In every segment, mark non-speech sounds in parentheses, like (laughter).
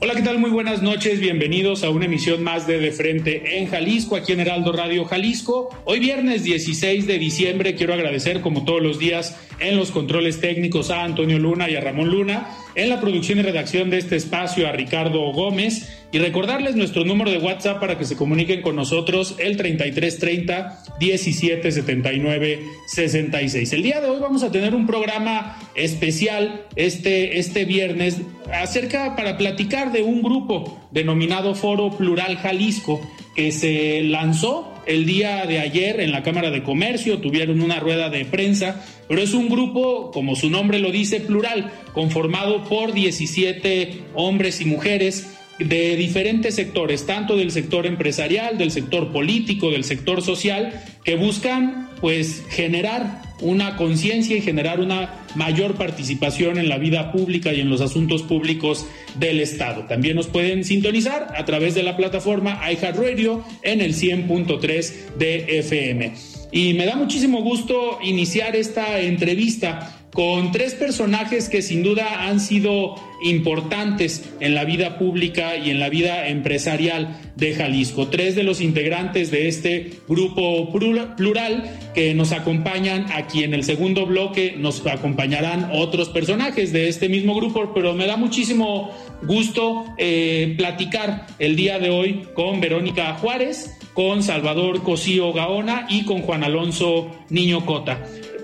Hola, ¿qué tal? Muy buenas noches. Bienvenidos a una emisión más de De Frente en Jalisco, aquí en Heraldo Radio Jalisco. Hoy viernes 16 de diciembre quiero agradecer como todos los días en los controles técnicos a Antonio Luna y a Ramón Luna, en la producción y redacción de este espacio a Ricardo Gómez y recordarles nuestro número de WhatsApp para que se comuniquen con nosotros el 3330 1779 66. El día de hoy vamos a tener un programa especial este, este viernes acerca para platicar de un grupo denominado Foro Plural Jalisco que se lanzó el día de ayer en la Cámara de Comercio, tuvieron una rueda de prensa, pero es un grupo, como su nombre lo dice, plural, conformado por 17 hombres y mujeres de diferentes sectores, tanto del sector empresarial, del sector político, del sector social, que buscan pues generar una conciencia y generar una mayor participación en la vida pública y en los asuntos públicos del Estado. También nos pueden sintonizar a través de la plataforma iHeartRadio en el 100.3 de FM. Y me da muchísimo gusto iniciar esta entrevista con tres personajes que sin duda han sido importantes en la vida pública y en la vida empresarial de Jalisco. Tres de los integrantes de este grupo plural que nos acompañan aquí en el segundo bloque, nos acompañarán otros personajes de este mismo grupo, pero me da muchísimo gusto eh, platicar el día de hoy con Verónica Juárez, con Salvador Cosío Gaona y con Juan Alonso Niño Cota.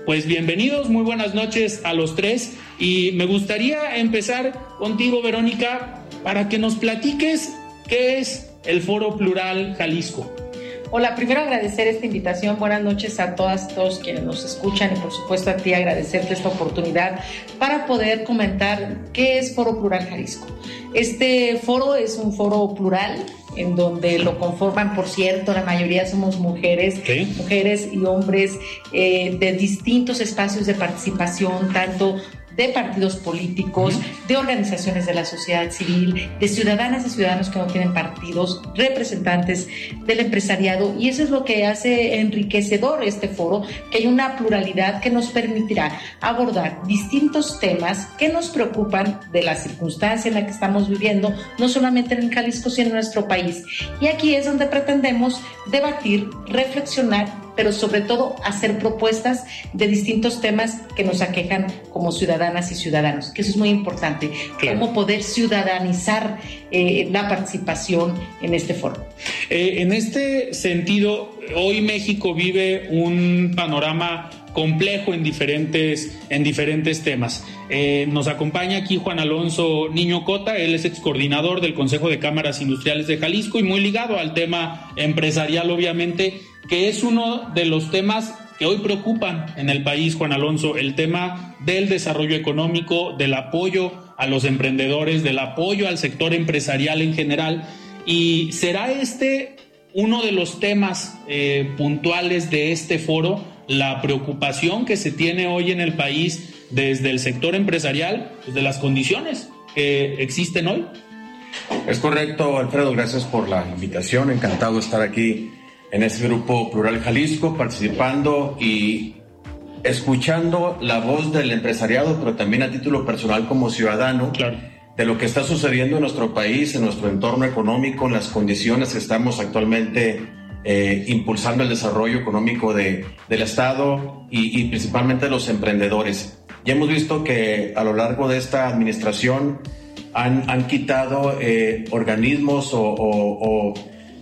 Pues bienvenidos, muy buenas noches a los tres y me gustaría empezar contigo, Verónica, para que nos platiques qué es el Foro Plural Jalisco. Hola, primero agradecer esta invitación. Buenas noches a todas, todos quienes nos escuchan y por supuesto a ti agradecerte esta oportunidad para poder comentar qué es Foro Plural Jalisco. Este foro es un foro plural en donde lo conforman, por cierto, la mayoría somos mujeres, mujeres y hombres eh, de distintos espacios de participación, tanto de partidos políticos, de organizaciones de la sociedad civil, de ciudadanas y ciudadanos que no tienen partidos, representantes del empresariado. Y eso es lo que hace enriquecedor este foro, que hay una pluralidad que nos permitirá abordar distintos temas que nos preocupan de la circunstancia en la que estamos viviendo, no solamente en Jalisco, sino en nuestro país. Y aquí es donde pretendemos debatir, reflexionar pero sobre todo hacer propuestas de distintos temas que nos aquejan como ciudadanas y ciudadanos, que eso es muy importante, cómo poder ciudadanizar eh, la participación en este foro. Eh, en este sentido, hoy México vive un panorama complejo en diferentes, en diferentes temas. Eh, nos acompaña aquí Juan Alonso Niño Cota, él es ex coordinador del Consejo de Cámaras Industriales de Jalisco y muy ligado al tema empresarial, obviamente que es uno de los temas que hoy preocupan en el país, Juan Alonso, el tema del desarrollo económico, del apoyo a los emprendedores, del apoyo al sector empresarial en general. Y será este uno de los temas eh, puntuales de este foro, la preocupación que se tiene hoy en el país desde el sector empresarial, pues, de las condiciones que existen hoy. Es correcto, Alfredo, gracias por la invitación, encantado de estar aquí en este grupo Plural Jalisco, participando y escuchando la voz del empresariado, pero también a título personal como ciudadano, de lo que está sucediendo en nuestro país, en nuestro entorno económico, en las condiciones que estamos actualmente eh, impulsando el desarrollo económico de, del Estado y, y, principalmente de los emprendedores. Y hemos visto que a lo largo de esta administración han, han quitado eh, organismos o,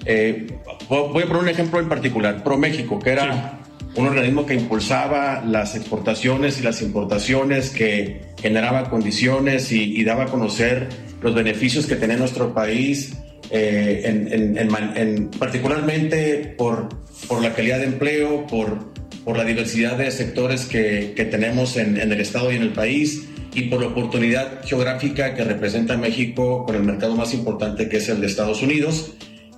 eh, voy a poner un ejemplo en particular, ProMéxico, que era un organismo que impulsaba las exportaciones y las importaciones, que generaba condiciones y, daba a conocer los beneficios que tenía nuestro país, eh, en, particularmente por, por la calidad de empleo, por por la diversidad de sectores que, que tenemos en, en, el Estado y en el país y por la oportunidad geográfica que representa México con el mercado más importante que es el de Estados Unidos.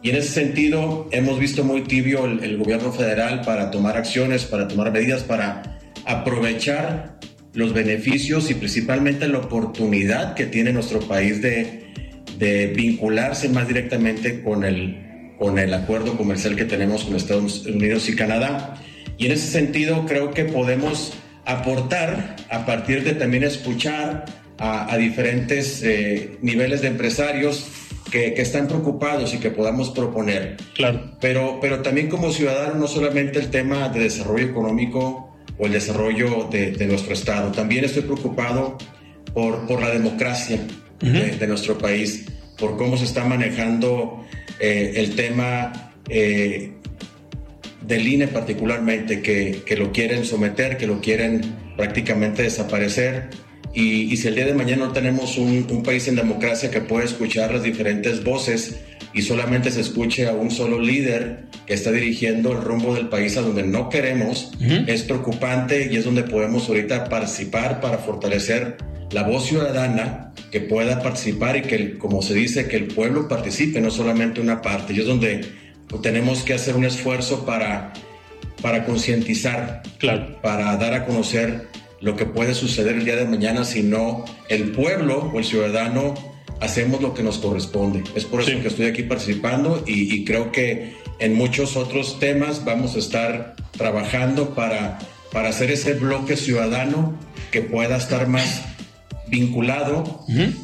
Y en ese sentido hemos visto muy tibio el, gobierno federal para tomar acciones, para tomar medidas, para aprovechar los beneficios y principalmente la oportunidad que tiene nuestro país de, de vincularse más directamente con el, con el acuerdo comercial que tenemos con Estados Unidos y Canadá. Y en ese sentido creo que podemos aportar a partir de también escuchar a, diferentes eh, niveles de empresarios que, están preocupados y que podamos proponer. Claro. Pero, pero también como ciudadano, no solamente el tema de desarrollo económico o el desarrollo de, nuestro Estado, también estoy preocupado por, por la democracia de, nuestro país, por cómo se está manejando eh, el tema eh, del INE particularmente, que, que, lo quieren someter, que lo quieren prácticamente desaparecer. Y, y si el día de mañana no tenemos un, un, país en democracia que pueda escuchar las diferentes voces y solamente se escuche a un solo líder que está dirigiendo el rumbo del país a donde no queremos, es preocupante y es donde podemos ahorita participar para fortalecer la voz ciudadana que pueda participar y que, como se dice, que el pueblo participe, no solamente una parte. Y es donde tenemos que hacer un esfuerzo para, para concientizar, claro. para dar a conocer lo que puede suceder el día de mañana si no el pueblo o el ciudadano hacemos lo que nos corresponde. Es por eso que estoy aquí participando y, y, creo que en muchos otros temas vamos a estar trabajando para, para hacer ese bloque ciudadano que pueda estar más vinculado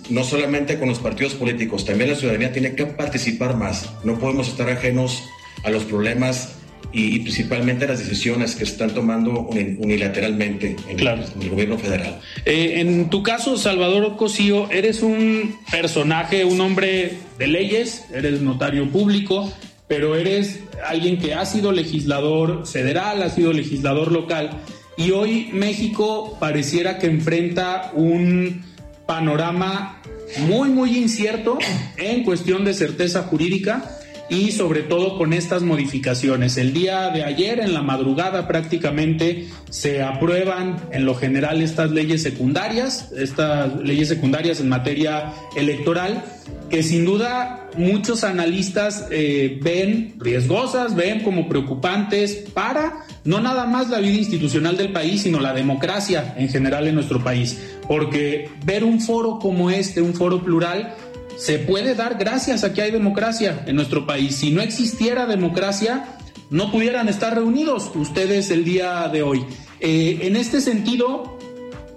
no solamente con los partidos políticos, también la ciudadanía tiene que participar más. No podemos estar ajenos a los problemas y, principalmente las decisiones que se están tomando unilateralmente en, el, gobierno federal. Eh, en tu caso, Salvador Cosío, eres un personaje, un hombre de leyes, eres notario público, pero eres alguien que ha sido legislador federal, ha sido legislador local. Y hoy México pareciera que enfrenta un panorama muy, muy incierto en cuestión de certeza jurídica y sobre todo con estas modificaciones. El día de ayer, en la madrugada prácticamente, se aprueban en lo general estas leyes secundarias, estas leyes secundarias en materia electoral, que sin duda muchos analistas eh, ven riesgosas, ven como preocupantes para no nada más la vida institucional del país, sino la democracia en general en nuestro país. Porque ver un foro como este, un foro plural, se puede dar gracias a que hay democracia en nuestro país. Si no existiera democracia, no pudieran estar reunidos ustedes el día de hoy. Eh, en este sentido,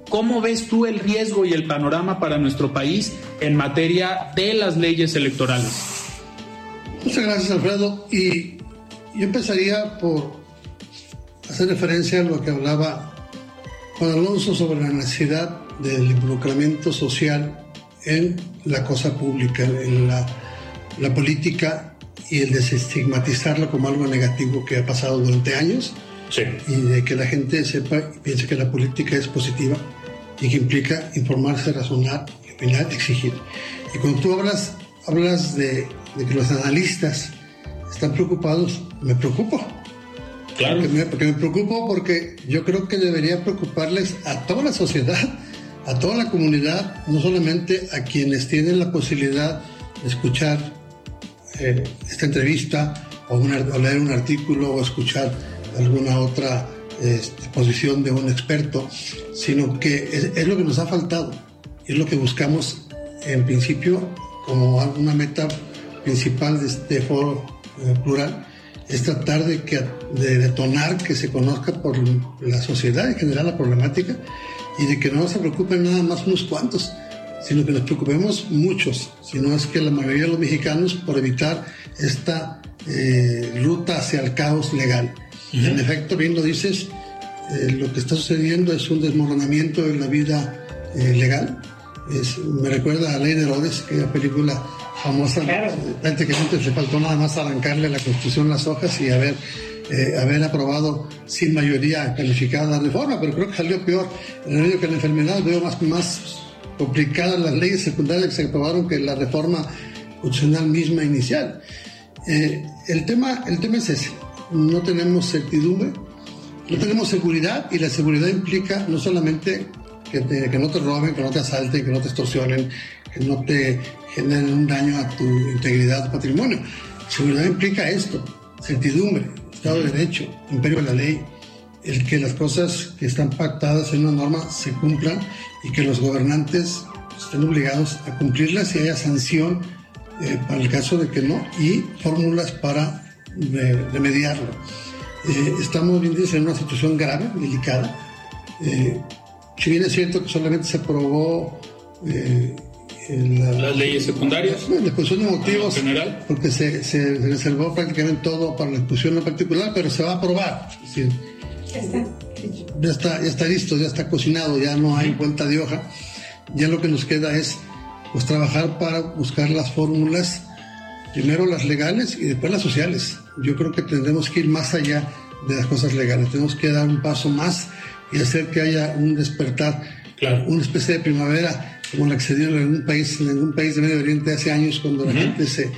¿cómo ves tú el riesgo y el panorama para nuestro país en materia de las leyes electorales? Muchas gracias, Alfredo. Y yo empezaría por hacer referencia a lo que hablaba Juan Alonso sobre la necesidad del involucramiento social en la cosa pública, en la, la política y el desestigmatizarla como algo negativo que ha pasado durante años sí. y de que la gente sepa y piense que la política es positiva y que implica informarse, razonar opinar, exigir. Y cuando tú hablas, hablas de, de que los analistas están preocupados, me preocupo. Claro. Porque me, porque me preocupo porque yo creo que debería preocuparles a toda la sociedad a toda la comunidad, no solamente a quienes tienen la posibilidad de escuchar eh, esta entrevista o, leer un artículo o escuchar alguna otra este, posición de un experto, sino que es, lo que nos ha faltado es lo que buscamos en principio como una meta principal de este foro eh, plural, es tratar de, que, de detonar que se conozca por la sociedad en general la problemática y de que no se preocupen nada más unos cuantos, sino que nos preocupemos muchos, si no es que la mayoría de los mexicanos por evitar esta eh, ruta hacia el caos legal. En efecto, bien lo dices, eh, lo que está sucediendo es un desmoronamiento de la vida eh, legal. me recuerda a Ley de Herodes, aquella película famosa. Prácticamente se faltó nada más arrancarle a la Constitución las hojas y haber, eh, haber aprobado sin mayoría calificada la reforma, pero creo que salió peor. En medio que la enfermedad veo más, más complicadas las leyes secundarias que se aprobaron que la reforma constitucional misma inicial. el, tema, el tema es ese. No tenemos certidumbre no tenemos seguridad y la seguridad implica no solamente que, que, no te roben, que no te asalten, que no te extorsionen, que no te generen un daño a tu integridad, tu patrimonio. Seguridad implica esto, certidumbre, Estado de Derecho, imperio de la ley, el que las cosas que están pactadas en una norma se cumplan y que los gobernantes estén obligados a cumplirlas y haya sanción eh, para el caso de que no y fórmulas para remediarlo. Eh, estamos bien en una situación grave, delicada. Eh, si bien es cierto que solamente se aprobó eh, las leyes secundarias, la exposición de motivos, general. porque se, reservó prácticamente todo para la discusión en particular, pero se va a aprobar. ya, está. ya está, listo, ya está cocinado, ya no hay vuelta de hoja. Ya lo que nos queda es pues trabajar para buscar las fórmulas, primero las legales y después las sociales yo creo que tendremos que ir más allá de las cosas legales, tenemos que dar un paso más y hacer que haya un despertar, una especie de primavera como la que se dio en algún país, en algún país de Medio Oriente hace años cuando la gente se,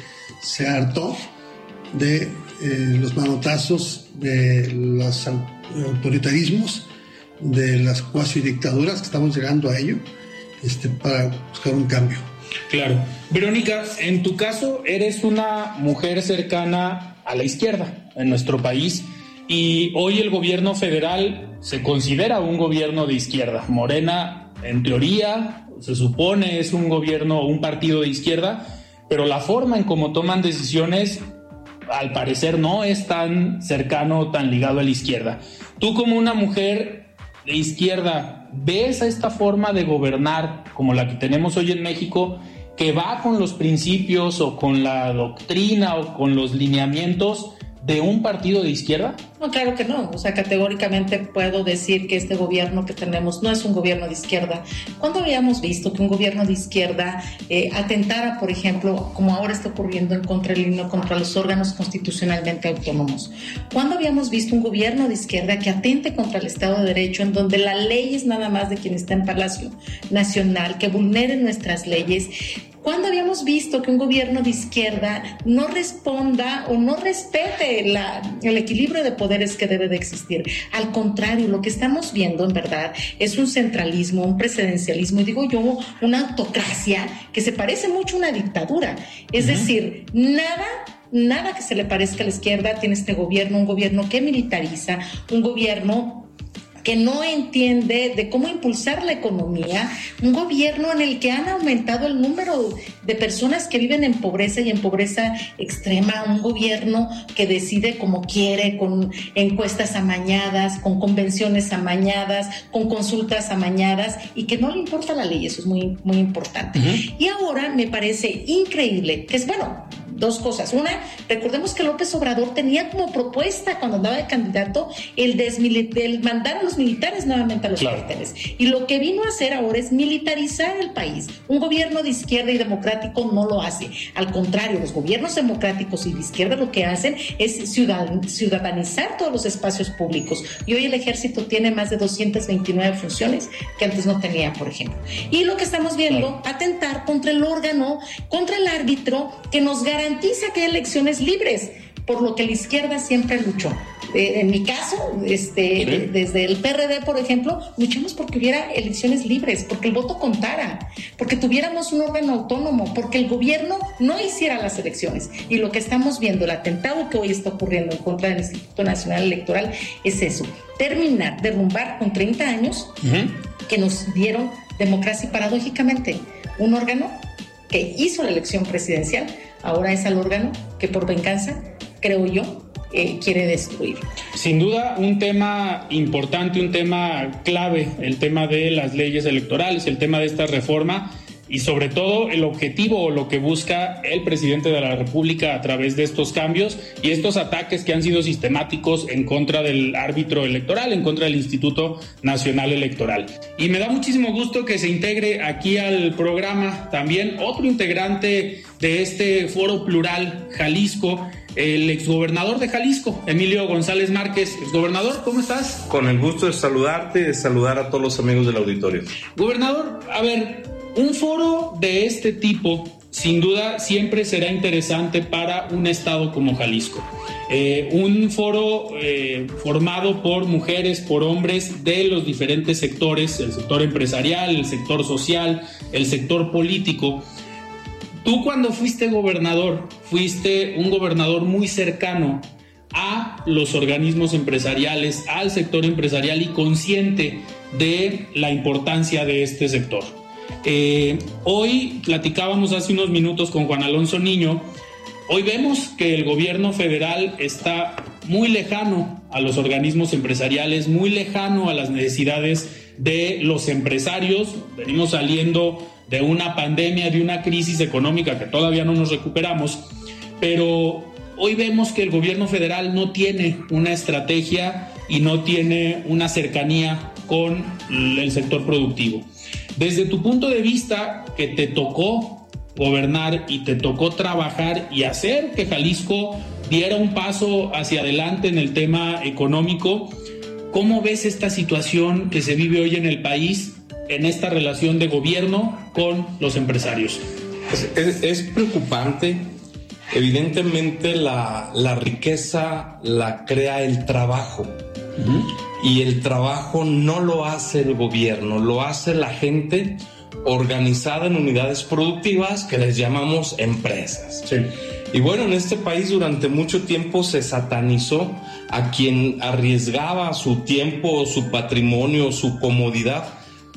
se hartó de eh, los manotazos, de los autoritarismos, de las cuasi dictaduras, que estamos llegando a ello, este, para buscar un cambio. Claro. Verónica, en tu caso, eres una mujer cercana a la izquierda en nuestro país y hoy el gobierno federal se considera un gobierno de izquierda. Morena, en teoría, se supone es un gobierno un partido de izquierda, pero la forma en cómo toman decisiones al parecer no es tan cercano, tan ligado a la izquierda. Tú como una mujer de izquierda, ¿ves a esta forma de gobernar como la que tenemos hoy en México que va con los principios o con la doctrina o con los lineamientos de un partido de izquierda? No, claro que no. O sea, categóricamente puedo decir que este gobierno que tenemos no es un gobierno de izquierda. ¿Cuándo habíamos visto que un gobierno de izquierda eh, atentara, por ejemplo, como ahora está ocurriendo en contra el contra los órganos constitucionalmente autónomos? ¿Cuándo habíamos visto un gobierno de izquierda que atente contra el Estado de Derecho, en donde la ley es nada más de quien está en Palacio Nacional, que vulnere nuestras leyes? ¿Cuándo habíamos visto que un gobierno de izquierda no responda o no respete el equilibrio de poderes que debe de existir? Al contrario, lo que estamos viendo en verdad es un centralismo, un presidencialismo y digo yo, una autocracia que se parece mucho a una dictadura. Es decir, nada nada que se le parezca a la izquierda tiene este gobierno, un gobierno que militariza, un gobierno que no entiende de cómo impulsar la economía, un gobierno en el que han aumentado el número de personas que viven en pobreza y en pobreza extrema, un gobierno que decide como quiere, con encuestas amañadas, con convenciones amañadas, con consultas amañadas y que no le importa la ley, eso es muy, muy importante. Y ahora me parece increíble, que es bueno, dos cosas. Una, recordemos que López Obrador tenía como propuesta cuando andaba de candidato el, el mandar a los militares nuevamente a los cuarteles. Y lo que vino a hacer ahora es militarizar el país. Un gobierno de izquierda y democrático no lo hace. Al contrario, los gobiernos democráticos y de izquierda lo que hacen es ciudadanizar todos los espacios públicos. Y hoy el ejército tiene más de 229 funciones que antes no tenía, por ejemplo. Y lo que estamos viendo, atentar contra el órgano, contra el árbitro que nos garantiza garantiza que hay elecciones libres, por lo que la izquierda siempre luchó. Eh, en mi caso, este, desde el PRD, por ejemplo, luchamos porque hubiera elecciones libres, porque el voto contara, porque tuviéramos un órgano autónomo, porque el gobierno no hiciera las elecciones. Y lo que estamos viendo, el atentado que hoy está ocurriendo en contra del Instituto Nacional Electoral, es eso, terminar, derrumbar con 30 años que nos dieron democracia y paradójicamente un órgano que hizo la elección presidencial ahora es al órgano que por venganza, creo yo, eh, quiere destruir. Sin duda, un tema importante, un tema clave, el tema de las leyes electorales, el tema de esta reforma y sobre todo el objetivo o lo que busca el presidente de la República a través de estos cambios y estos ataques que han sido sistemáticos en contra del árbitro electoral, en contra del Instituto Nacional Electoral. Y me da muchísimo gusto que se integre aquí al programa también otro integrante de este foro plural Jalisco, el exgobernador de Jalisco, Emilio González Márquez. Exgobernador, ¿cómo estás? Con el gusto de saludarte y de saludar a todos los amigos del auditorio. Gobernador, a ver, un foro de este tipo sin duda siempre será interesante para un estado como Jalisco. Eh, un foro eh, formado por mujeres, por hombres de los diferentes sectores, el sector empresarial, el sector social, el sector político. Tú cuando fuiste gobernador, fuiste un gobernador muy cercano a los organismos empresariales, al sector empresarial y consciente de la importancia de este sector. Eh, hoy platicábamos hace unos minutos con Juan Alonso Niño. Hoy vemos que el gobierno federal está muy lejano a los organismos empresariales, muy lejano a las necesidades de los empresarios. Venimos saliendo de una pandemia, de una crisis económica que todavía no nos recuperamos, pero hoy vemos que el gobierno federal no tiene una estrategia y no tiene una cercanía con el sector productivo. Desde tu punto de vista, que te tocó gobernar y te tocó trabajar y hacer que Jalisco diera un paso hacia adelante en el tema económico, ¿cómo ves esta situación que se vive hoy en el país en esta relación de gobierno con los empresarios? Es, preocupante. Evidentemente la, riqueza la crea el trabajo y el trabajo no lo hace el gobierno, lo hace la gente organizada en unidades productivas que les llamamos empresas. Y bueno, en este país durante mucho tiempo se satanizó a quien arriesgaba su tiempo, su patrimonio, su comodidad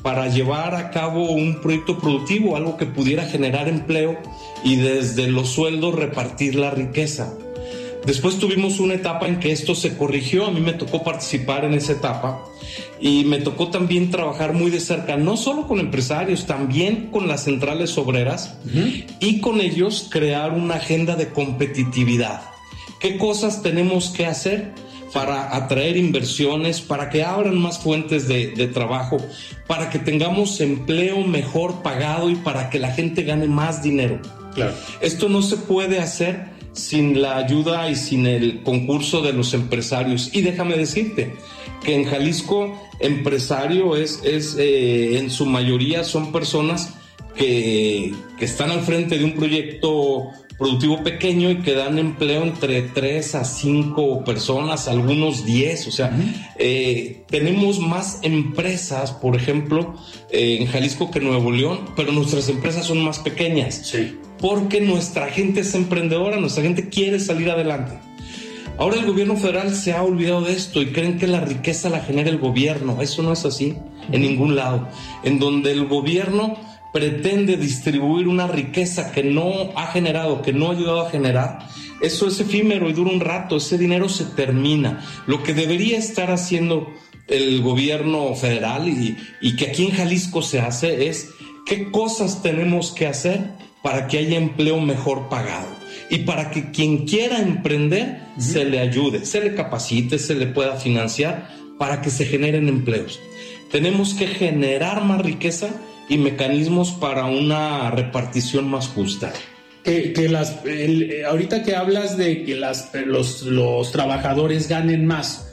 para llevar a cabo un proyecto productivo, algo que pudiera generar empleo y desde los sueldos repartir la riqueza. Después tuvimos una etapa en que esto se corrigió, a mí me tocó participar en esa etapa y me tocó también trabajar muy de cerca, no solo con empresarios, también con las centrales obreras y con ellos crear una agenda de competitividad. ¿Qué cosas tenemos que hacer? para atraer inversiones, para que abran más fuentes de, de, trabajo, para que tengamos empleo mejor pagado y para que la gente gane más dinero. Claro. Esto no se puede hacer sin la ayuda y sin el concurso de los empresarios. Y déjame decirte que en Jalisco empresario es, es eh, en su mayoría son personas que, que están al frente de un proyecto productivo pequeño y que dan empleo entre 3 a 5 personas, algunos 10. O sea, eh, tenemos más empresas, por ejemplo, eh, en Jalisco que Nuevo León, pero nuestras empresas son más pequeñas. Sí. Porque nuestra gente es emprendedora, nuestra gente quiere salir adelante. Ahora el gobierno federal se ha olvidado de esto y creen que la riqueza la genera el gobierno. Eso no es así en ningún lado. En donde el gobierno pretende distribuir una riqueza que no ha generado, que no ha ayudado a generar, eso es efímero y dura un rato, ese dinero se termina. Lo que debería estar haciendo el gobierno federal y, y que aquí en Jalisco se hace es qué cosas tenemos que hacer para que haya empleo mejor pagado y para que quien quiera emprender se le ayude, se le capacite, se le pueda financiar para que se generen empleos. Tenemos que generar más riqueza y mecanismos para una repartición más justa. Que, las, ahorita que hablas de que las, los, los trabajadores ganen más,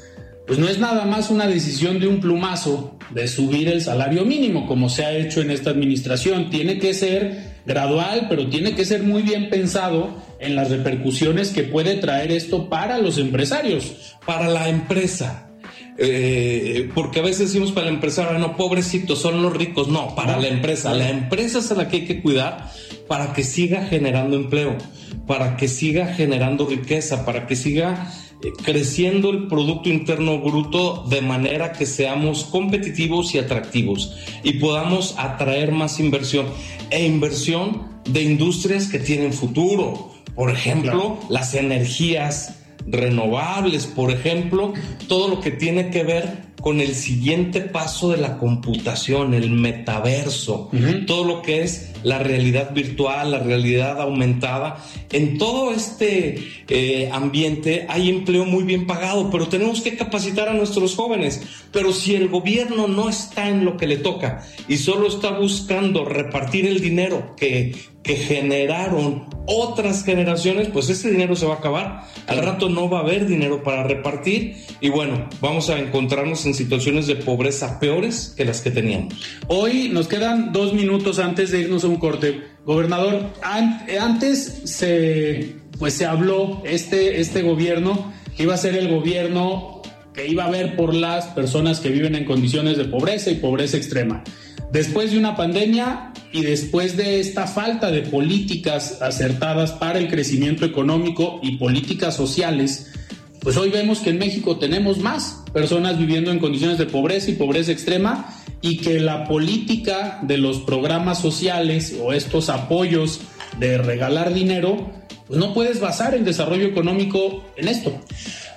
pues no es nada más una decisión de un plumazo de subir el salario mínimo, como se ha hecho en esta administración. Tiene que ser gradual, pero tiene que ser muy bien pensado en las repercusiones que puede traer esto para los empresarios. Para la empresa, eh, porque a veces decimos para el empresario, no, pobrecitos, son los ricos. No, para la empresa. La empresa es a la que hay que cuidar para que siga generando empleo, para que siga generando riqueza, para que siga creciendo el Producto Interno Bruto de manera que seamos competitivos y atractivos y podamos atraer más inversión e inversión de industrias que tienen futuro. Por ejemplo, las energías renovables, por ejemplo, todo lo que tiene que ver con el siguiente paso de la computación, el metaverso, todo lo que es la realidad virtual, la realidad aumentada. En todo este eh, ambiente hay empleo muy bien pagado, pero tenemos que capacitar a nuestros jóvenes. Pero si el gobierno no está en lo que le toca y solo está buscando repartir el dinero que, que generaron otras generaciones, pues ese dinero se va a acabar. Al rato no va a haber dinero para repartir y bueno, vamos a encontrarnos en situaciones de pobreza peores que las que teníamos. Hoy nos quedan dos minutos antes de irnos a un corte. Gobernador, antes se, pues se habló este, este gobierno que iba a ser el gobierno que iba a ver por las personas que viven en condiciones de pobreza y pobreza extrema. Después de una pandemia y después de esta falta de políticas acertadas para el crecimiento económico y políticas sociales, pues hoy vemos que en México tenemos más personas viviendo en condiciones de pobreza y pobreza extrema y que la política de los programas sociales o estos apoyos de regalar dinero, pues no puedes basar el desarrollo económico en esto.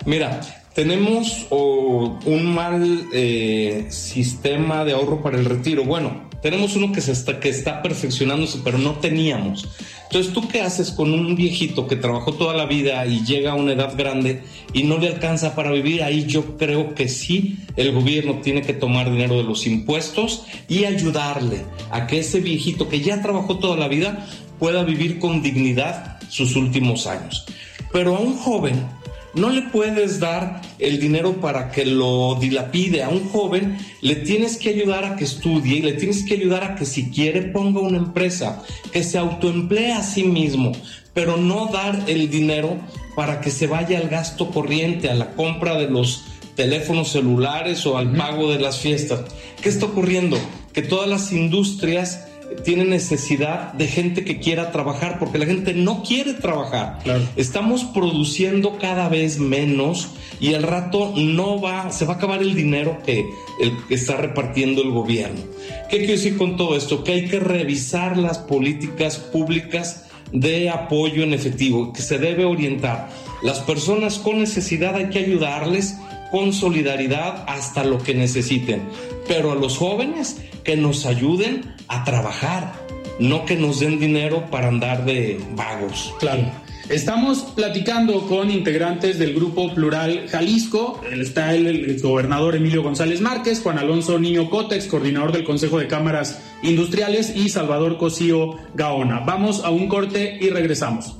Mira, tenemos un mal eh, sistema de ahorro para el retiro. Bueno, tenemos uno que, se está, que está perfeccionándose, pero no teníamos. Entonces, ¿tú qué haces con un viejito que trabajó toda la vida y llega a una edad grande y no le alcanza para vivir? Ahí yo creo que sí, el gobierno tiene que tomar dinero de los impuestos y ayudarle a que ese viejito que ya trabajó toda la vida pueda vivir con dignidad sus últimos años. Pero a un joven no le puedes dar el dinero para que lo dilapide. A un joven le tienes que ayudar a que estudie y le tienes que ayudar a que si quiere ponga una empresa, que se autoemplee a sí mismo, pero no dar el dinero para que se vaya al gasto corriente, a la compra de los teléfonos celulares o al pago de las fiestas. ¿Qué está ocurriendo? Que todas las industrias tiene necesidad de gente que quiera trabajar, porque la gente no quiere trabajar. Estamos produciendo cada vez menos y al rato no va, se va a acabar el dinero que, el, que está repartiendo el gobierno. ¿Qué quiero decir con todo esto? Que hay que revisar las políticas públicas de apoyo en efectivo, que se debe orientar. Las personas con necesidad hay que ayudarles con solidaridad hasta lo que necesiten. Pero a los jóvenes que nos ayuden a trabajar, no que nos den dinero para andar de vagos. Claro. Estamos platicando con integrantes del Grupo Plural Jalisco. Está el, gobernador Emilio González Márquez, Juan Alonso Niño Cotex, coordinador del Consejo de Cámaras Industriales, y Salvador Cosío Gaona. Vamos a un corte y regresamos.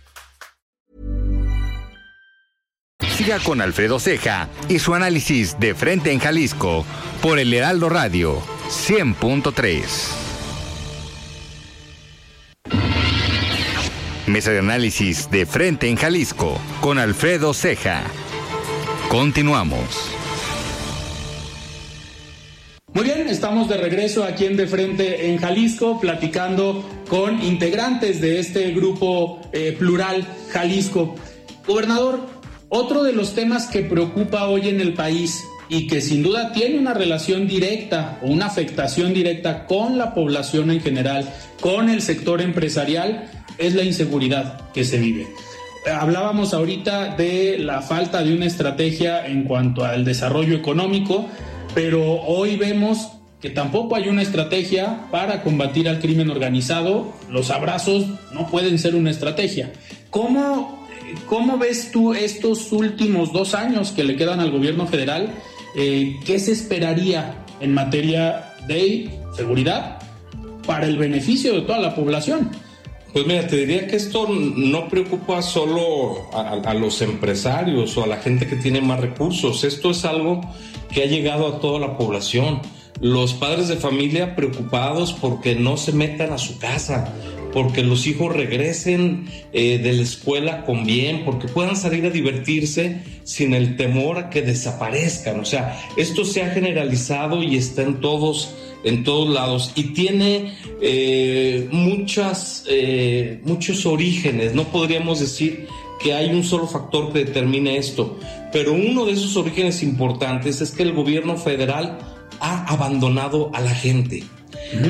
Siga con Alfredo Ceja y su análisis de frente en Jalisco por el Heraldo Radio 100.3. Mesa de análisis de frente en Jalisco con Alfredo Ceja. Continuamos. Muy bien, estamos de regreso aquí en De Frente en Jalisco, platicando con integrantes de este grupo eh, plural Jalisco. Gobernador, otro de los temas que preocupa hoy en el país y que sin duda tiene una relación directa o una afectación directa con la población en general, con el sector empresarial, es la inseguridad que se vive. Hablábamos ahorita de la falta de una estrategia en cuanto al desarrollo económico, pero hoy vemos que tampoco hay una estrategia para combatir al crimen organizado. Los abrazos no pueden ser una estrategia. ¿Cómo ¿cómo ves tú estos últimos dos años que le quedan al gobierno federal? Eh, ¿Qué se esperaría en materia de seguridad para el beneficio de toda la población? Pues mira, te diría que esto no preocupa solo a, los empresarios o a la gente que tiene más recursos. Esto es algo que ha llegado a toda la población. Los padres de familia preocupados porque no se metan a su casa, porque los hijos regresen eh, de la escuela con bien, porque puedan salir a divertirse sin el temor a que desaparezcan. O sea, esto se ha generalizado y está en todos en todos lados y tiene eh, muchas, eh, muchos orígenes. No podríamos decir que hay un solo factor que determine esto, pero uno de esos orígenes importantes es que el gobierno federal ha abandonado a la gente.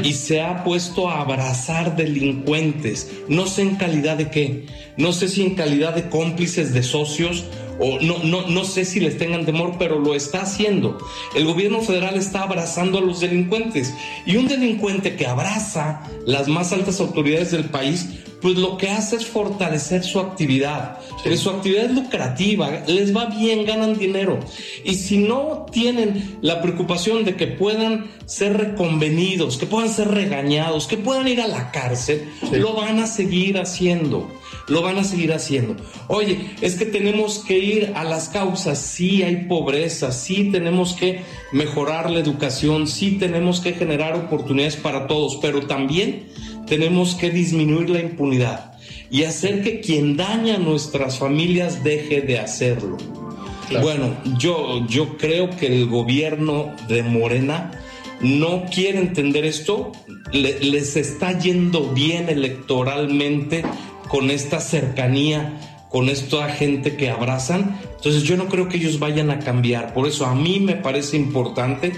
Y se ha puesto a abrazar delincuentes. No sé en calidad de qué. No sé si en calidad de cómplices, de socios o no, no, no sé si les tengan temor, pero lo está haciendo. El gobierno federal está abrazando a los delincuentes y un delincuente que abraza las más altas autoridades del país, pues lo que hace es fortalecer su actividad. Porque su actividad es lucrativa, les va bien, ganan dinero. Y si no tienen la preocupación de que puedan ser reconvenidos, que puedan ser regañados, que puedan ir a la cárcel, lo van a seguir haciendo lo van a seguir haciendo. Oye, es que tenemos que ir a las causas, sí hay pobreza, sí tenemos que mejorar la educación, sí tenemos que generar oportunidades para todos, pero también tenemos que disminuir la impunidad y hacer que quien daña a nuestras familias deje de hacerlo. Bueno, yo, yo creo que el gobierno de Morena no quiere entender esto, les está yendo bien electoralmente con esta cercanía, con esta gente que abrazan. Entonces yo no creo que ellos vayan a cambiar. Por eso a mí me parece importante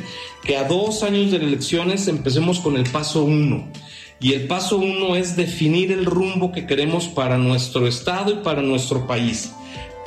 que a dos años de elecciones empecemos con el paso uno. Y el paso uno es definir el rumbo que queremos para nuestro estado y para nuestro país.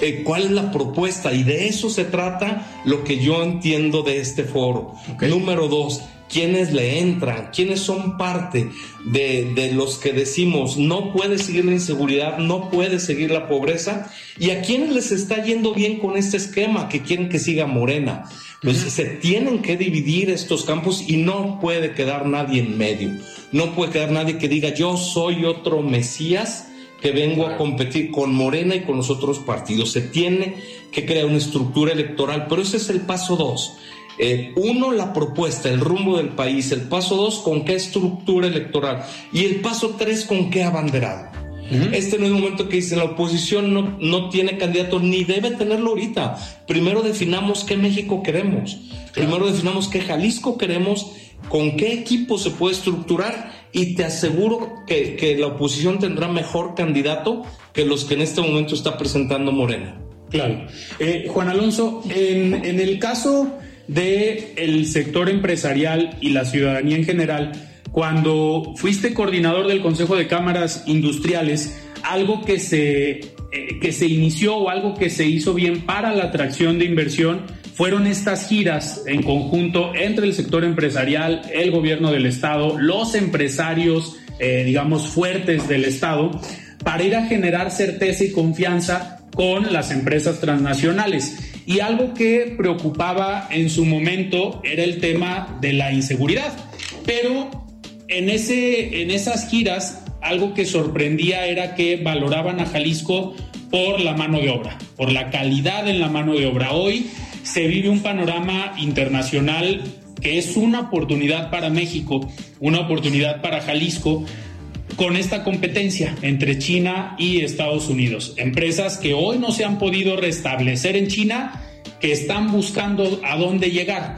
Eh, cuál es la propuesta y de eso se trata lo que yo entiendo de este foro. Número dos, quiénes le entran, quiénes son parte de, los que decimos no puede seguir la inseguridad, no puede seguir la pobreza, y a quiénes les está yendo bien con este esquema que quieren que siga Morena. Pues se tienen que dividir estos campos y no puede quedar nadie en medio. No puede quedar nadie que diga yo soy otro Mesías que vengo a competir con Morena y con los otros partidos. Se tiene que crear una estructura electoral, pero ese es el paso dos eh, uno, la propuesta, el rumbo del país. El paso dos, con qué estructura electoral. Y el paso tres, con qué abanderado. Este no es el momento que dice la oposición no, no tiene candidato ni debe tenerlo ahorita. Primero definamos qué México queremos. Primero definamos qué Jalisco queremos, con qué equipo se puede estructurar y te aseguro que, la oposición tendrá mejor candidato que los que en este momento está presentando Morena. Claro. Eh, Juan Alonso, en, el caso del el sector empresarial y la ciudadanía en general, cuando fuiste coordinador del Consejo de Cámaras Industriales, algo que se, eh, que se inició o algo que se hizo bien para la atracción de inversión fueron estas giras en conjunto entre el sector empresarial, el gobierno del Estado, los empresarios, eh, digamos, fuertes del Estado, para ir a generar certeza y confianza con las empresas transnacionales. Y algo que preocupaba en su momento era el tema de la inseguridad. Pero en, ese, en esas giras, algo que sorprendía era que valoraban a Jalisco por la mano de obra, por la calidad en la mano de obra. Hoy se vive un panorama internacional que es una oportunidad para México, una oportunidad para Jalisco, con esta competencia entre China y Estados Unidos. Empresas que hoy no se han podido restablecer en China, que están buscando a dónde llegar.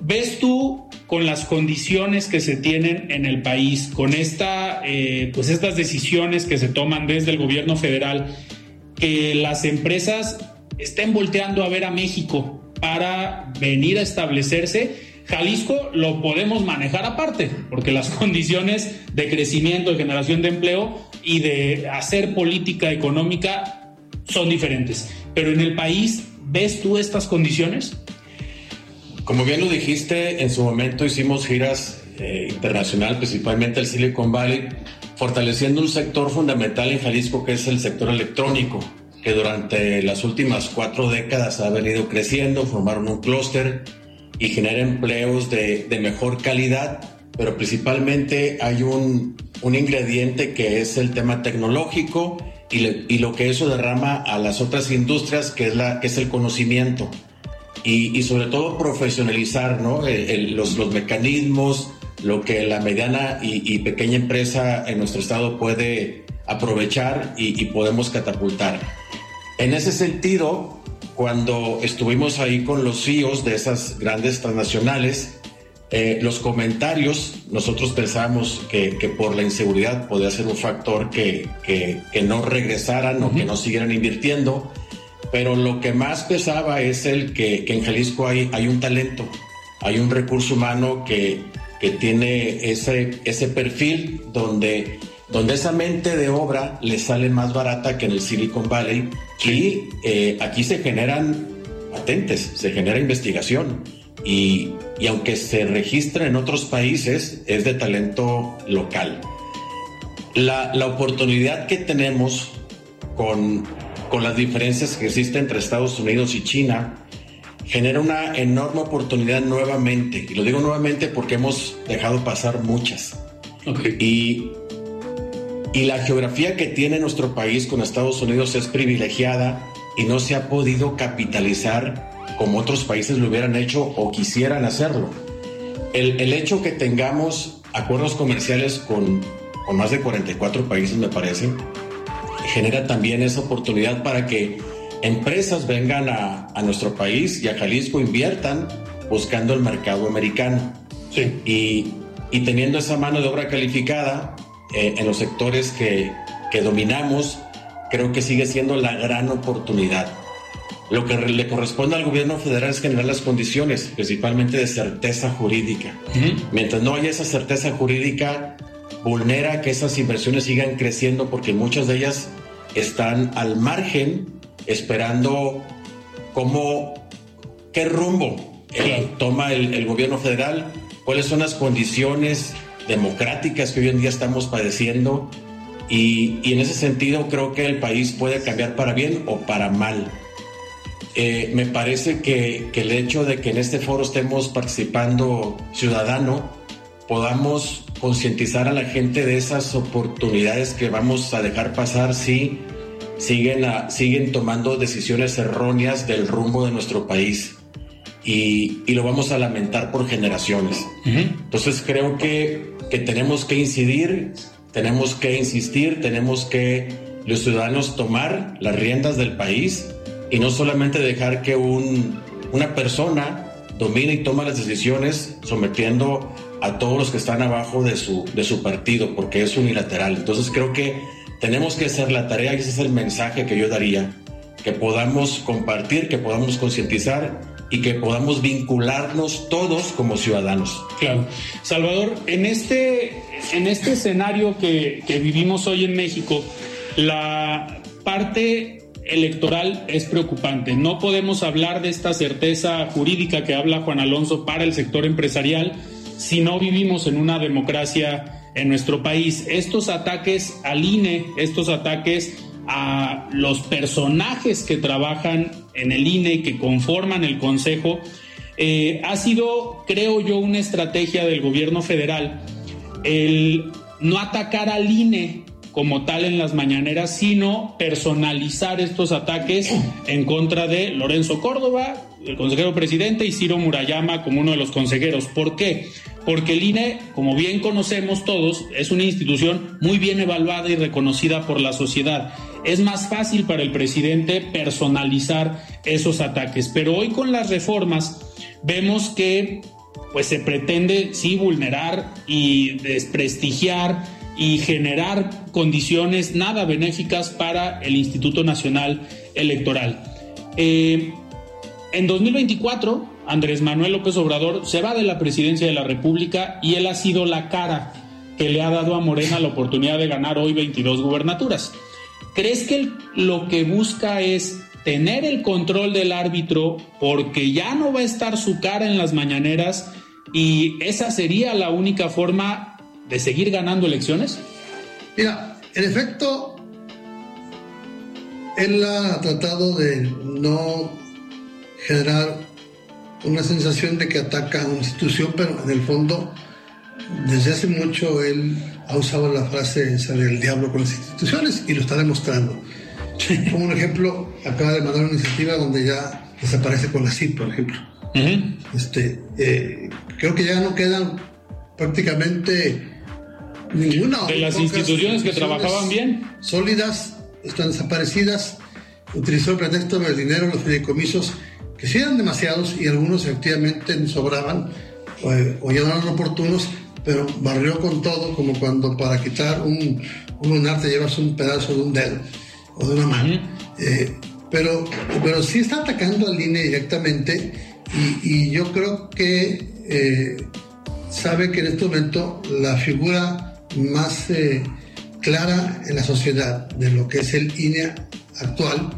¿Ves tú con las condiciones que se tienen en el país, con esta, eh, pues estas decisiones que se toman desde el gobierno federal, que las empresas estén volteando a ver a México para venir a establecerse? Jalisco lo podemos manejar aparte, porque las (laughs) condiciones de crecimiento, de generación de empleo y de hacer política económica son diferentes. Pero en el país, ¿ves tú estas condiciones? Como bien lo dijiste, en su momento hicimos giras eh, internacional, principalmente el Silicon Valley, fortaleciendo un sector fundamental en Jalisco que es el sector electrónico. Que durante las últimas cuatro décadas ha venido creciendo, formaron un clúster y genera empleos de, de, mejor calidad, pero principalmente hay un, un ingrediente que es el tema tecnológico y, le, y, lo que eso derrama a las otras industrias, que es, la, que es el conocimiento. Y, y sobre todo profesionalizar ¿no? el, el, los, los mecanismos, lo que la mediana y, y, pequeña empresa en nuestro estado puede aprovechar y, y podemos catapultar. En ese sentido, cuando estuvimos ahí con los CEOs de esas grandes transnacionales, eh, los comentarios, nosotros pensábamos que, que, por la inseguridad podía ser un factor que, que, que no regresaran o que no siguieran invirtiendo, pero lo que más pesaba es el que, en Jalisco hay, hay un talento, hay un recurso humano que, tiene ese, ese perfil donde donde esa mente de obra le sale más barata que en el Silicon Valley y eh, aquí se generan patentes, se genera investigación y, y, aunque se registra en otros países es de talento local. La, la oportunidad que tenemos con, con las diferencias que existen entre Estados Unidos y China genera una enorme oportunidad nuevamente. Y lo digo nuevamente porque hemos dejado pasar muchas. Okay. Y y la geografía que tiene nuestro país con Estados Unidos es privilegiada y no se ha podido capitalizar como otros países lo hubieran hecho o quisieran hacerlo. El, el hecho que tengamos acuerdos comerciales con, con, más de 44 países, me parece, genera también esa oportunidad para que empresas vengan a, a nuestro país y a Jalisco inviertan buscando el mercado americano. Sí. Y, y teniendo esa mano de obra calificada, eh, en los sectores que, que, dominamos, creo que sigue siendo la gran oportunidad. Lo que le corresponde al gobierno federal es generar las condiciones, principalmente de certeza jurídica. Uh -huh. Mientras no haya esa certeza jurídica, vulnera que esas inversiones sigan creciendo porque muchas de ellas están al margen esperando cómo, qué rumbo eh, toma el, el gobierno federal, cuáles son las condiciones democráticas que hoy en día estamos padeciendo y, y, en ese sentido creo que el país puede cambiar para bien o para mal. Eh, me parece que, el hecho de que en este foro estemos participando ciudadano, podamos concientizar a la gente de esas oportunidades que vamos a dejar pasar si siguen, siguen tomando decisiones erróneas del rumbo de nuestro país. Y, y, lo vamos a lamentar por generaciones. Uh -huh. Entonces creo que que tenemos que incidir, tenemos que insistir, tenemos que los ciudadanos tomar las riendas del país y no solamente dejar que un, una persona domine y tome las decisiones sometiendo a todos los que están abajo de su, de su partido, porque es unilateral. Entonces creo que tenemos que hacer la tarea y ese es el mensaje que yo daría, que podamos compartir, que podamos concientizar y que podamos vincularnos todos como ciudadanos. Claro. Salvador, en este, en este escenario que, que vivimos hoy en México, la parte electoral es preocupante. No podemos hablar de esta certeza jurídica que habla Juan Alonso para el sector empresarial si no vivimos en una democracia en nuestro país. Estos ataques al INE, estos ataques a los personajes que trabajan en el INE que conforman el Consejo, eh, ha sido, creo yo, una estrategia del gobierno federal el no atacar al INE como tal en las mañaneras, sino personalizar estos ataques en contra de Lorenzo Córdoba, el consejero presidente, y Ciro Murayama como uno de los consejeros. ¿Por qué? Porque el INE, como bien conocemos todos, es una institución muy bien evaluada y reconocida por la sociedad. Es más fácil para el presidente personalizar esos ataques. Pero hoy con las reformas vemos que pues se pretende sí vulnerar y desprestigiar y generar condiciones nada benéficas para el Instituto Nacional Electoral. Eh, en 2024, Andrés Manuel López Obrador se va de la presidencia de la República y él ha sido la cara que le ha dado a Morena la oportunidad de ganar hoy 22 gubernaturas. ¿Crees que lo que busca es tener el control del árbitro porque ya no va a estar su cara en las mañaneras y esa sería la única forma de seguir ganando elecciones? Mira, en efecto, él ha tratado de no generar una sensación de que ataca a una institución, pero en el fondo, desde hace mucho él ha usado la frase sale el diablo con las instituciones y lo está demostrando. Como un ejemplo, acaba de mandar una iniciativa donde ya desaparece con la CIP, por ejemplo. este, eh, creo que ya no quedan prácticamente ninguna. De las instituciones que trabajaban bien. Sólidas, están desaparecidas. Utilizó el pretexto del dinero, los fideicomisos, que sí eran demasiados y algunos efectivamente sobraban o, ya no eran oportunos, pero barrió con todo, como cuando para quitar un, un lunar te llevas un pedazo de un dedo o de una mano. Eh, pero, pero sí está atacando al INE directamente y, yo creo que eh, sabe que en este momento la figura más eh, clara en la sociedad de lo que es el INE actual,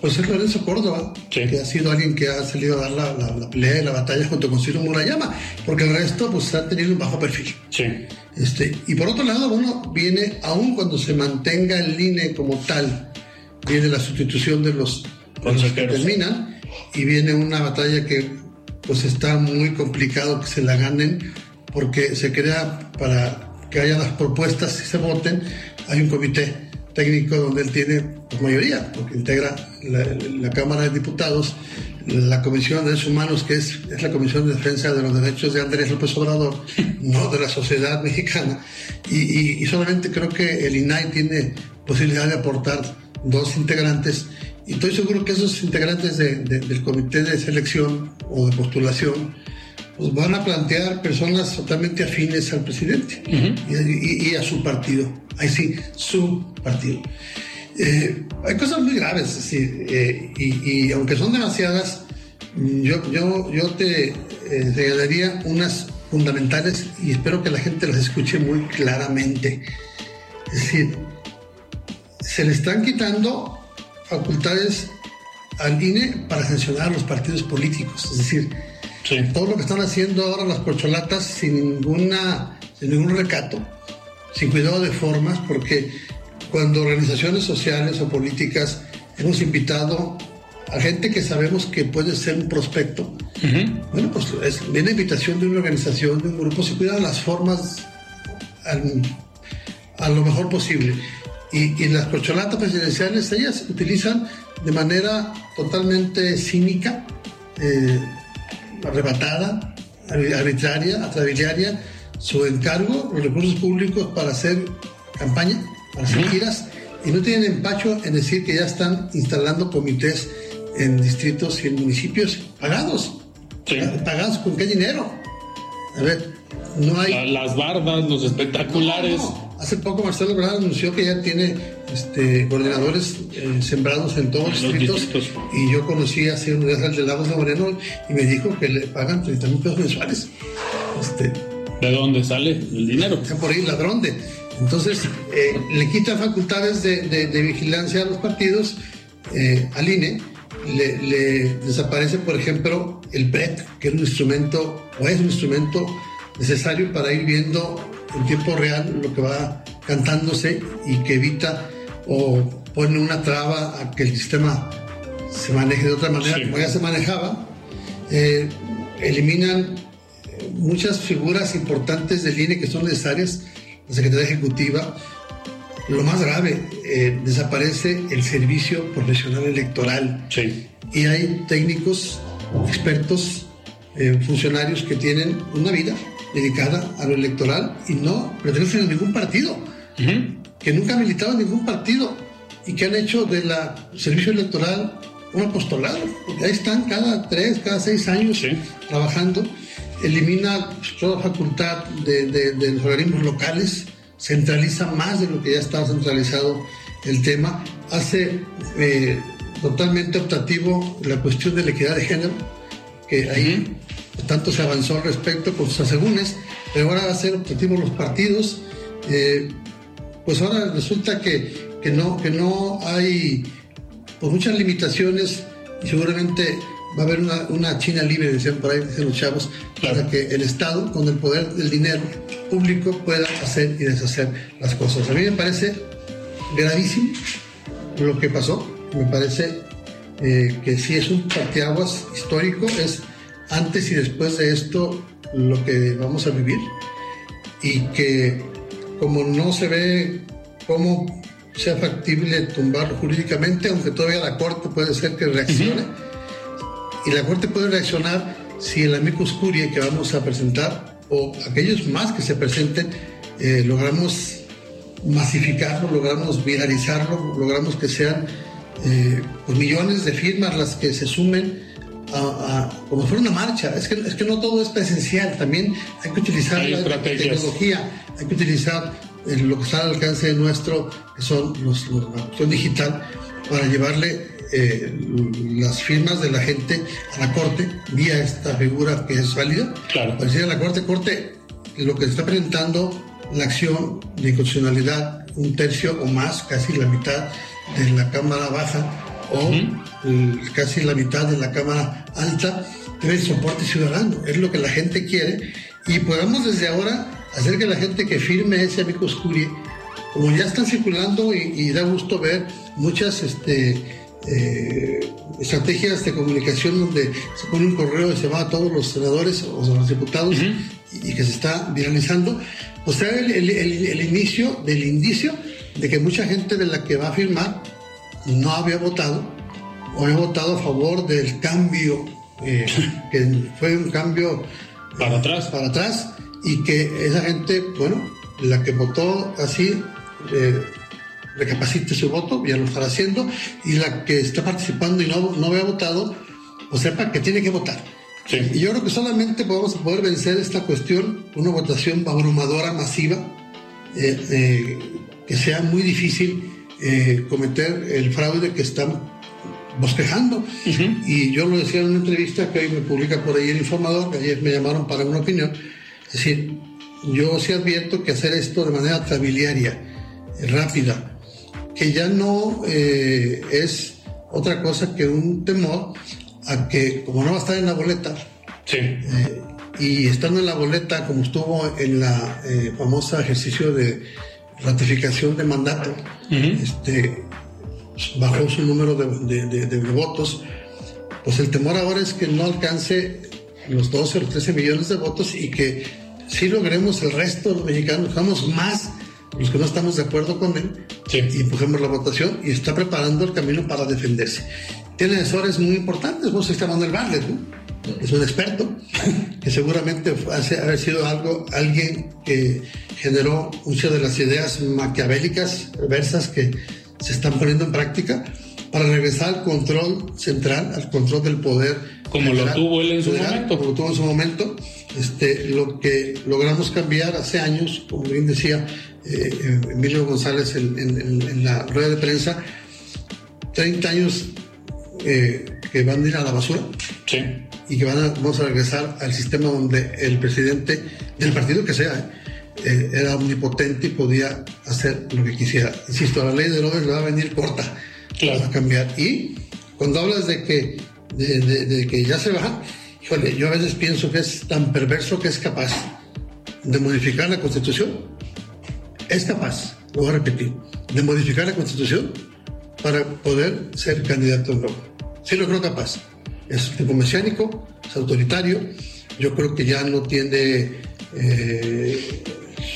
pues es Lorenzo Córdoba, que ha sido alguien que ha salido a dar la, la, pelea y la batalla junto con Ciro Murayama, porque el resto pues ha tenido un bajo perfil. Sí. Este, y por otro lado, bueno, viene, aún cuando se mantenga el INE como tal, viene la sustitución de los, de que terminan y viene una batalla que pues está muy complicado que se la ganen porque se crea para que haya las propuestas y se voten, hay un comité técnico donde él tiene pues, mayoría, porque integra la, Cámara de Diputados, la Comisión de Derechos Humanos, que es, es, la Comisión de Defensa de los Derechos de Andrés López Obrador, (laughs) no de la sociedad mexicana. Y, solamente creo que el INAI tiene posibilidad de aportar dos integrantes. Y estoy seguro que esos integrantes del comité de selección o de postulación pues van a plantear personas totalmente afines al presidente y, a su partido. Ahí sí, su partido. Eh, hay cosas muy graves, eh, y, aunque son demasiadas, yo, yo, yo te eh, unas fundamentales y espero que la gente las escuche muy claramente. Es decir, se le están quitando facultades al INE para sancionar a los partidos políticos. Es decir, todo lo que están haciendo ahora las corcholatas sin, ninguna, sin ningún recato, sin cuidado de formas, porque cuando organizaciones sociales o políticas hemos invitado a gente que sabemos que puede ser un prospecto, bueno, pues es, viene invitación de una organización, de un grupo, se cuidan las formas a lo mejor posible. Y, y, las corcholatas presidenciales, ellas utilizan de manera totalmente cínica eh, arrebatada, arbitraria, atrabiliaria, su encargo, los recursos públicos para hacer campaña, para hacer giras, y no tienen empacho en decir que ya están instalando comités en distritos y en municipios pagados. ¿Pagados con qué dinero? A ver, no hay... Las bardas, los espectaculares. Hace poco Marcelo Ebrard anunció que ya tiene este, coordinadores eh, sembrados en todos los distritos, y yo conocí hace unos días al de Lagos de Moreno y me dijo que le pagan 30 mil pesos mensuales. Este, ¿De dónde sale el dinero? por ahí ladrón de. Entonces, eh, le quita facultades de, vigilancia a los partidos, eh, al INE, le, le, desaparece, por ejemplo, el PRET, que es un instrumento, o es un instrumento necesario para ir viendo en tiempo real lo que va cantándose y que evita o pone una traba a que el sistema se maneje de otra manera como ya se manejaba. Eh, eliminan muchas figuras importantes del INE que son necesarias, la Secretaría Ejecutiva. Lo más grave, eh, desaparece el servicio profesional electoral. Y hay técnicos, expertos, eh, funcionarios que tienen una vida dedicada a lo electoral y no pertenecen a ningún partido, que nunca han militado en ningún partido y que han hecho del servicio electoral un apostolado. Ahí están cada tres, cada seis años trabajando. Elimina toda facultad de, los organismos locales, centraliza más de lo que ya estaba centralizado el tema, hace eh, totalmente optativo la cuestión de la equidad de género, que ahí tanto se avanzó al respecto con sus asegúnes, pero ahora va a ser objetivo los partidos. Eh, pues ahora resulta que, que, no, que no hay pues, muchas limitaciones y seguramente va a haber una, una China libre, decían por ahí, dicen los chavos, para que el Estado, con el poder del dinero público, pueda hacer y deshacer las cosas. A mí me parece gravísimo lo que pasó. Me parece eh, que sí es un parteaguas histórico, es antes y después de esto lo que vamos a vivir y que como no se ve cómo sea factible tumbarlo jurídicamente, aunque todavía la Corte puede ser que reaccione, y la Corte puede reaccionar si el amicus curiae que vamos a presentar o aquellos más que se presenten eh, logramos masificarlo, logramos viralizarlo, logramos que sean eh, pues millones de firmas las que se sumen a, como si fuera una marcha. Es que, es que no todo es presencial, también hay que utilizar la tecnología, hay que utilizar eh, lo que está al alcance de nuestro, que son los, la opción digital, para llevarle eh, las firmas de la gente a la Corte vía esta figura que es válida. Claro. Para decir a la Corte, Corte, lo que está presentando la acción de inconstitucionalidad, un tercio o más, casi la mitad de la Cámara Baja o casi la mitad de la Cámara Alta, debe soporte ciudadano. Es lo que la gente quiere. Y podamos desde ahora hacer que la gente que firme ese amicus curiae, como ya están circulando y, da gusto ver muchas este, eh, estrategias de comunicación donde se pone un correo y se va a todos los senadores o a los diputados y, que se está viralizando, pues sea el, el, inicio del indicio de que mucha gente de la que va a firmar no había votado o había votado a favor del cambio, eh, que fue un cambio para atrás. Para atrás y que esa gente, bueno, la que votó así, eh, recapacite su voto, ya lo estará haciendo, y la que está participando y no, no había votado, pues sepa que tiene que votar. Y yo creo que solamente podemos poder vencer esta cuestión, una votación abrumadora, masiva, eh, eh, que sea muy difícil cometer el fraude que están bosquejando. Y yo lo decía en una entrevista que hoy me publica por ahí el informador, que ayer me llamaron para una opinión, es decir, yo sí advierto que hacer esto de manera trabiliaria, rápida, que ya no eh, es otra cosa que un temor a que, como no va a estar en la boleta, eh, y estando en la boleta, como estuvo en la eh, famosa ejercicio de ratificación de mandato, este, bajó su número de, de, votos, pues el temor ahora es que no alcance los 12 o 13 millones de votos y que si logremos el resto de los mexicanos, somos más los que no estamos de acuerdo con él. Y empujemos la votación y está preparando el camino para defenderse. Tiene asesores muy importantes, vos está Manuel Barlet, es un experto que seguramente hace haber sido algo, alguien que generó muchas de las ideas maquiavélicas, perversas que se están poniendo en práctica para regresar al control central, al control del poder. Como lo tuvo él en su momento. Como lo tuvo en su momento. Este, lo que logramos cambiar hace años, como bien decía eh, Emilio González en, la rueda de prensa, 30 años eh, que van a ir a la basura. Sí. Y que van a, vamos a regresar al sistema donde el presidente del partido que sea, eh, era omnipotente y podía hacer lo que quisiera. Insisto, la ley de López va a venir corta claro. a cambiar. Y cuando hablas de que, de, que ya se va, híjole, yo a veces pienso que es tan perverso que es capaz de modificar la constitución. Es capaz, lo voy a repetir, de modificar la constitución para poder ser candidato a Europa. Sí lo creo capaz. Es tipo mesiánico, es autoritario. Yo creo que ya no tiene eh,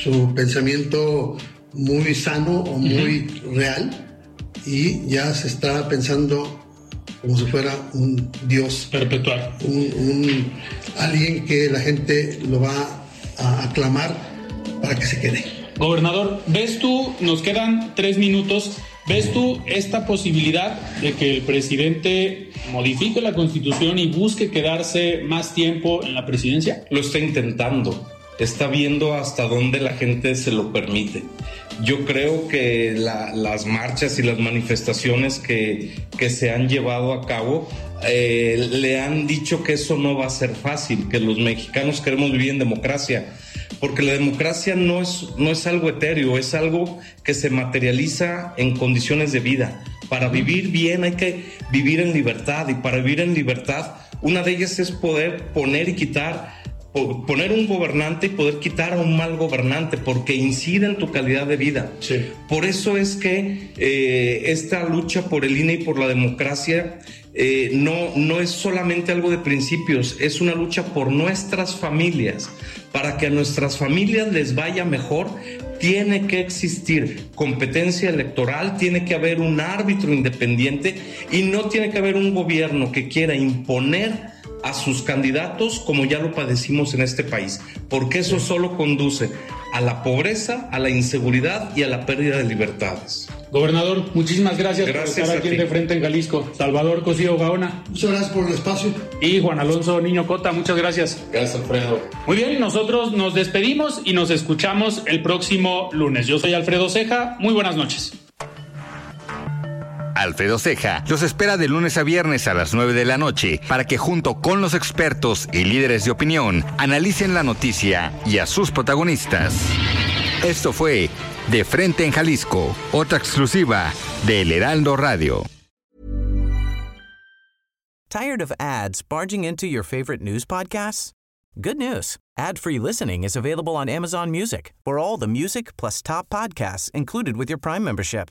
su pensamiento muy sano o muy real y ya se está pensando como si fuera un dios. Perpetual. Un, alguien que la gente lo va a aclamar para que se quede. Gobernador, ¿ves tú, nos quedan tres minutos, ¿ves tú esta posibilidad de que el presidente modifique la constitución y busque quedarse más tiempo en la presidencia? Lo está intentando, está viendo hasta dónde la gente se lo permite. Yo creo que las marchas y las manifestaciones que, se han llevado a cabo eh, le han dicho que eso no va a ser fácil, que los mexicanos queremos vivir en democracia, porque la democracia no es, no es algo etéreo, es algo que se materializa en condiciones de vida. Para vivir bien hay que vivir en libertad y para vivir en libertad una de ellas es poder poner y quitar poner un gobernante y poder quitar a un mal gobernante, porque incide en tu calidad de vida. Por eso es que eh, esta lucha por el INE y por la democracia eh, no, no es solamente algo de principios, es una lucha por nuestras familias. Para que a nuestras familias les vaya mejor, tiene que existir competencia electoral, tiene que haber un árbitro independiente y no tiene que haber un gobierno que quiera imponer a sus candidatos como ya lo padecimos en este país, porque eso solo conduce a la pobreza, a la inseguridad y a la pérdida de libertades. Gobernador, muchísimas gracias, Gracias por estar aquí ti. de frente en Jalisco. Salvador Cosío Gaona Muchas gracias por el espacio. y Juan Alonso Niño Cota, muchas gracias. Gracias, Alfredo. Muy bien, nosotros nos despedimos y nos escuchamos el próximo lunes. Yo soy Alfredo Ceja, muy buenas noches. Alfredo Ceja los espera de lunes a viernes a las 9 de la noche para que junto con los expertos y líderes de opinión analicen la noticia y a sus protagonistas. Esto fue De Frente en Jalisco, otra exclusiva de El Heraldo Radio. Tired of ads barging into your favorite news podcasts? Good news. Ad-free listening is available on Amazon Music for all the music plus top podcasts included with your Prime membership.